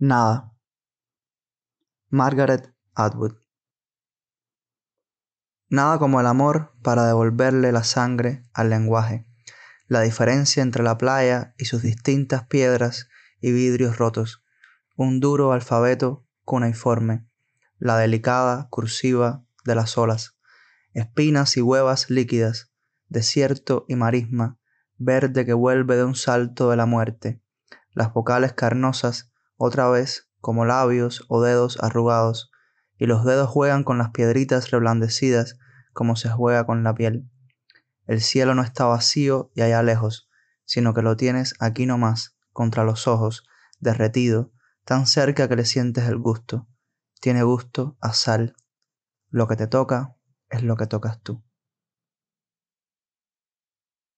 Nada. Margaret Atwood. Nada como el amor para devolverle la sangre al lenguaje, la diferencia entre la playa y sus distintas piedras y vidrios rotos, un duro alfabeto cuneiforme, la delicada cursiva de las olas, espinas y huevas líquidas, desierto y marisma, verde que vuelve de un salto de la muerte, las vocales carnosas otra vez como labios o dedos arrugados, y los dedos juegan con las piedritas reblandecidas como se juega con la piel. El cielo no está vacío y allá lejos, sino que lo tienes aquí nomás, contra los ojos, derretido, tan cerca que le sientes el gusto. Tiene gusto a sal. Lo que te toca es lo que tocas tú.